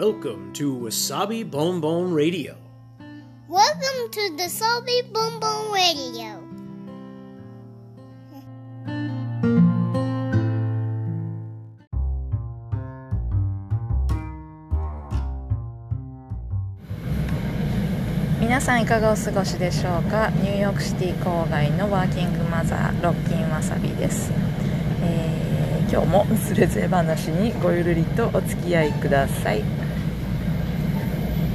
Welcome to Wasabi Bon Bon Radio. Welcome to the Salty Boom Boom Radio. 皆さんいかがお過ごしでしょうか？ニューヨークシティ郊外のワーキングマザーロッキンわさびです、えー今日もすれずれ話にごゆるりとお付き合いください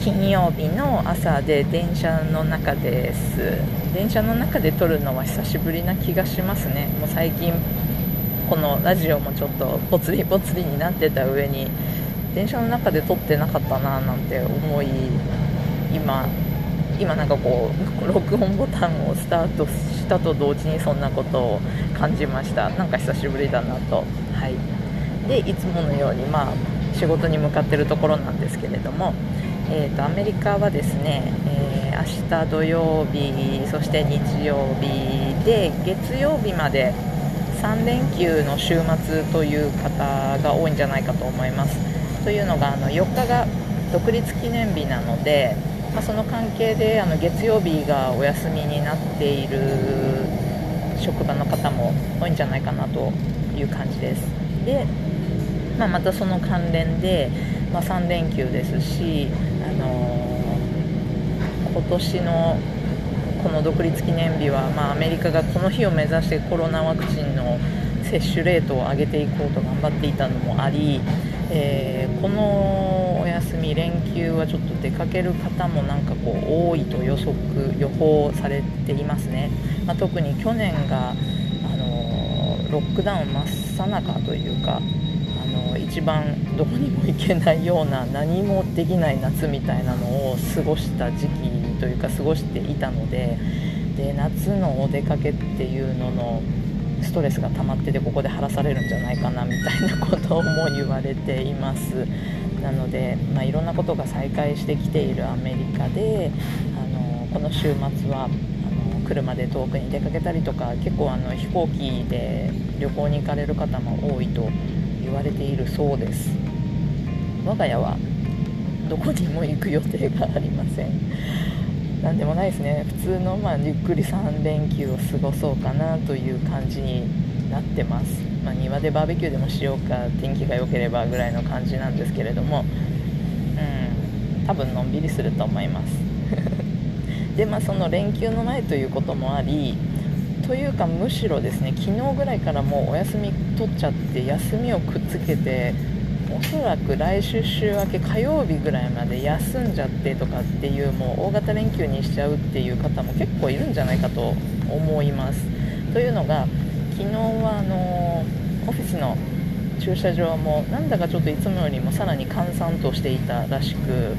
金曜日の朝で電車の中です。電車の中で撮るのは久しぶりな気がしますね。もう最近このラジオもちょっとぽつりぽつりになってた上に電車の中で撮ってなかったななんて思い今今なんかこう録音ボタンをスタートしたと同時にそんなことを感じました。なんか久しぶりだなと。はい。でいつものようにまあ仕事に向かってるところなんですけれどもえー、とアメリカはですね、えー明日土曜日そして日曜日で月曜日まで3連休の週末という方が多いんじゃないかと思います。というのがあの4日が独立記念日なので、まあ、その関係であの月曜日がお休みになっている職場の方も多いんじゃないかなという感じです。で、まあ、またその関連で、まあ、3連休ですし、あのー今年のこの独立記念日は、まあ、アメリカがこの日を目指してコロナワクチンの接種レートを上げていこうと頑張っていたのもあり、えーこのお休み連休はちょっと出かける方もなんかこう多いと予測予報されていますね、まあ、特に去年が、あのロックダウン真っ最中というかの一番どこにも行けないような 何もできない夏みたいなのを過ごした時期というか過ごしていたのでで夏のお出かけっていうののストレスが溜まっててここで晴らされるんじゃないかなみたいなことも言われています。なので、まあ、いろんなことが再開してきているアメリカであのこの週末はあの車で遠くに出かけたりとか結構あの飛行機で旅行に行かれる方も多いと言われているそうです。我が家はどこにも行く予定がありません。なんでもないですね。普通のまあゆっくり3連休を過ごそうかなという感じになってます、まあ、庭でバーベキューでもしようか天気が良ければぐらいの感じなんですけれども。うん。多分のんびりすると思います。でまあその連休の前ということもありというかむしろですね昨日ぐらいからもうお休み取っちゃって休みをくっつけておそらく来週週明け火曜日ぐらいまで休んじゃってとかっていうもう大型連休にしちゃうっていう方も結構いるんじゃないかと思います。というのが昨日はあのオフィスの駐車場もなんだかちょっといつもよりもさらに閑散としていたらしく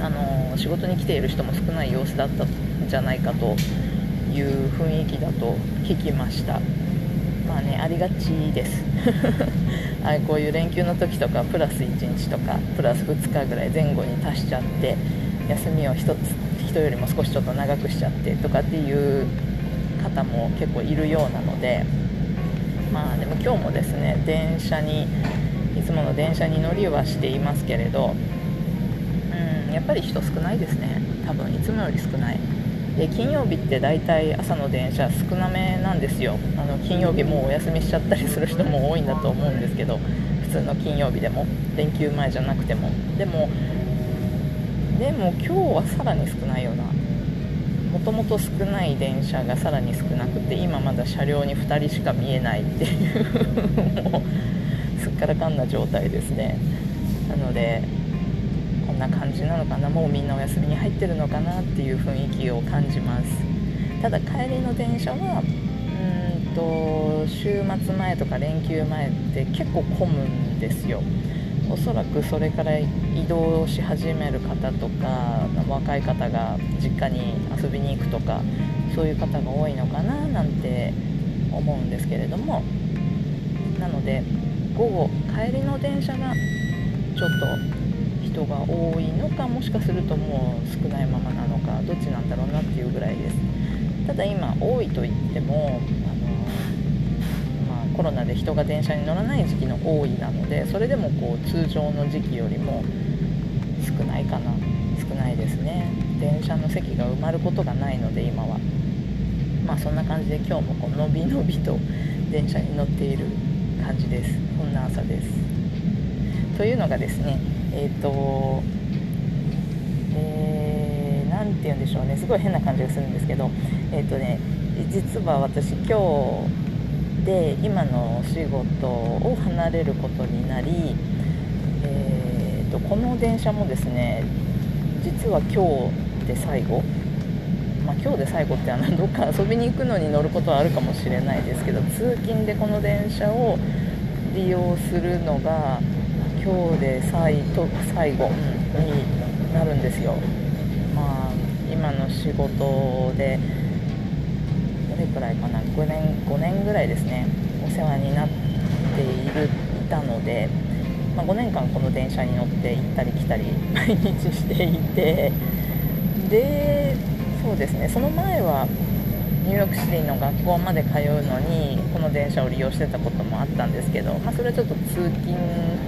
あの仕事に来ている人も少ない様子だったんじゃないかという雰囲気だと聞きました。まあねありがちです。はいこういう連休の時とかプラス1日とかプラス2日ぐらい前後に足しちゃって休みを1つ人よりも少しちょっと長くしちゃってとかっていう方も結構いるようなのでまあでも今日もですね電車にいつもの電車に乗りはしていますけれどうんやっぱり人少ないですね。多分いつもより少ない。で金曜日って大体朝の電車少なめなんですよ。あの金曜日もうお休みしちゃったりする人も多いんだと思うんですけど普通の金曜日でも連休前じゃなくても。でもでも今日はさらに少ないようなもともと少ない電車がさらに少なくて今まだ車両に2人しか見えないっていう もうすっからかんな状態ですね。なのでこんな感じなのかなもうみんなお休みに入ってるのかなっていう雰囲気を感じます。ただ帰りの電車はうんと週末前とか連休前って結構混むんですよ。おそらくそれから移動し始める方とか若い方が実家に遊びに行くとかそういう方が多いのかななんて思うんですけれども。なので午後帰りの電車がちょっと人が多いのかもしかするともう少ないままなのかどっちなんだろうなっていうぐらいです。ただ今多いと言ってもあの、まあ、コロナで人が電車に乗らない時期の多いなのでそれでもこう通常の時期よりも少ないかな。少ないですね。電車の席が埋まることがないので今は。まあそんな感じで今日もこうのびのびと電車に乗っている感じです。こんな朝です。というのがですねえっ、ー、とえー、て言うんでしょうね。すごい変な感じがするんですけどえっ、ー、とね実は私今日で今のお仕事を離れることになり、えーと、この電車もですね実は今日で最後。まあ、今日で最後ってあの どっか遊びに行くのに乗ることはあるかもしれないですけど通勤でこの電車を利用するのが今日で最と最後、になるんですよ。まあ、今の仕事でどれくらいかな？5年 ,5 年ぐらいですね。お世話になっているいたので、まあ、5年間この電車に乗って行ったり来たり 毎日していて。でそうですね。その前はニューヨークシティの学校まで通うのにこの電車を利用してたこともあったんですけど、まあ、それはちょっと通勤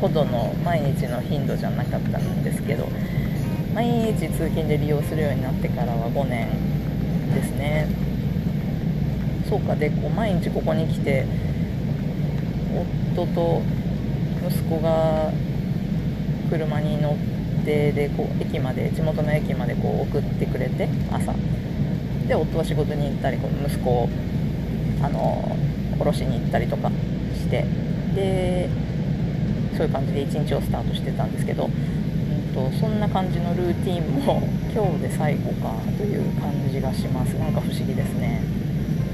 ほどの毎日の頻度じゃなかったんですけど毎日通勤で利用するようになってからは5年ですね。そうかでこう毎日ここに来て夫と息子が車に乗ってでこう駅まで地元の駅までこう送ってくれて朝。で夫は仕事に行ったり息子をあの降ろしに行ったりとかしてでそういう感じで一日をスタートしてたんですけど、うんと、そんな感じのルーティンも今日で最後かという感じがします。なんか不思議ですね。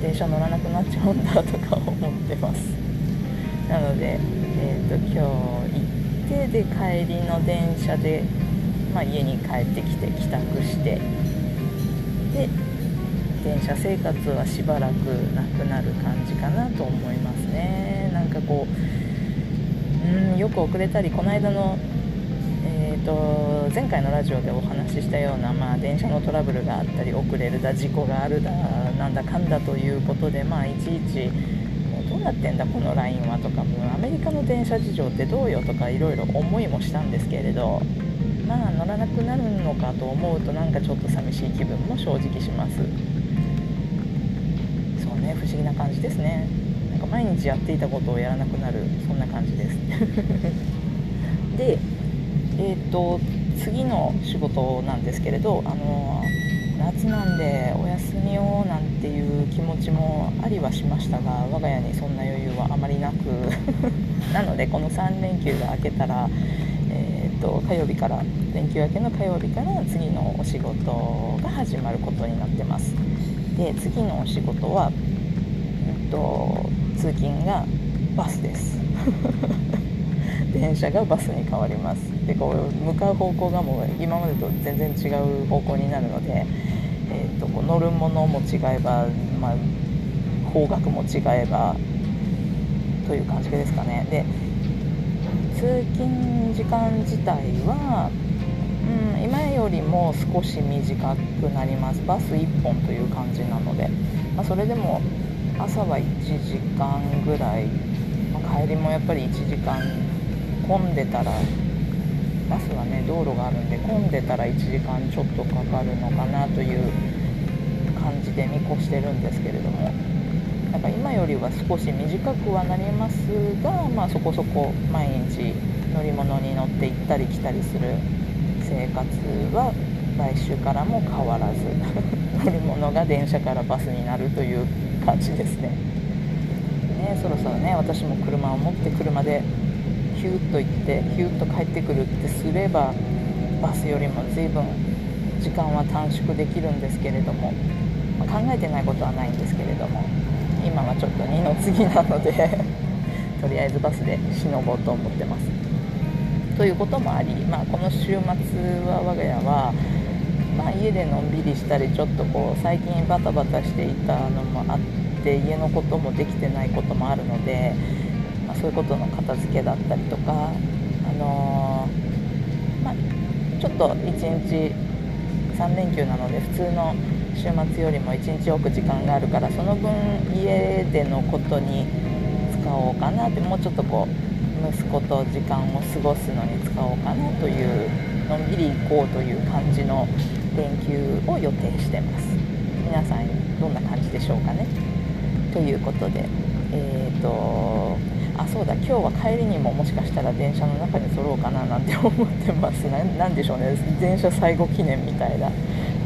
電車乗らなくなっちゃうんだとか思ってます。なので、えーと、今日行ってで帰りの電車で、まあ、家に帰ってきて帰宅してで電車生活はしばらくなくなる感じかなと思いますね。なんかこううんよく遅れたりこの間のえーと、前回のラジオでお話ししたような、まあ、電車のトラブルがあったり遅れるだ事故があるだなんだかんだということで、まあ、いちいちどうなってんだこのラインはとかもアメリカの電車事情ってどうよとかいろいろ思いもしたんですけれどまあ乗らなくなるのかと思うとなんかちょっと寂しい気分も正直します。そう。ね不思議な感じですね。なんか毎日やっていたことをやらなくなる。そんな感じです。でえっ、ー、と次の仕事なんですけれどあの夏なんでお休みをなんていう気持ちもありはしましたが我が家にそんな余裕はあまりなく。なのでこの3連休が明けたら、と火曜日から連休明けの火曜日から次のお仕事が始まることになってます。で次のお仕事はと通勤がバスです。電車がバスに変わります。でこう向かう方向がもう今までと全然違う方向になるので、えーと、こう乗るものも違えば、まあ、方角も違えばという感じですかね。で通勤時間自体は、うん、今よりも少し短くなります。バス1本という感じなので、まあ、それでも朝は1時間ぐらい、まあ、帰りもやっぱり1時間混んでたらバスはね道路があるんで混んでたら1時間ちょっとかかるのかなという感じで見越してるんですけれども。なんか今よりは少し短くはなりますが、まあ、そこそこ毎日乗り物に乗って行ったり来たりする生活は来週からも変わらず 乗るものが電車からバスになるという感じですね。ねそろそろね私も車を持って車でヒューッと行ってヒューッと帰ってくるってすればバスよりも随分時間は短縮できるんですけれども、まあ、考えてないことはないんですけれども。今はちょっと二の次なので とりあえずバスでしのごうと思ってます。ということもあり、まあ、この週末は我が家はまあ、家でのんびりしたりちょっとこう最近バタバタしていたのもあって家のこともできてないこともあるので、まあ、そういうことの片付けだったりとか、あのー、まあ、ちょっと1日3連休なので普通の週末よりも1日多く時間があるからその分家でのことに使おうかなってもうちょっとこう息子と時間を過ごすのに使おうかなというのんびり行こうという感じの連休を予定してます。皆さんどんな感じでしょうかね。ということでえっ、ー、とあそうだ今日は帰りにももしかしたら電車の中に撮ろうかななんて思ってます。なんでしょうね。電車最後記念みたいな。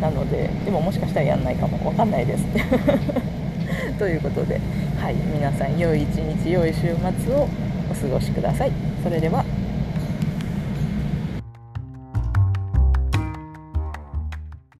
なのででももしかしたらやんないかも。わかんないです。ということではい。皆さん良い一日良い週末をお過ごしください。それでは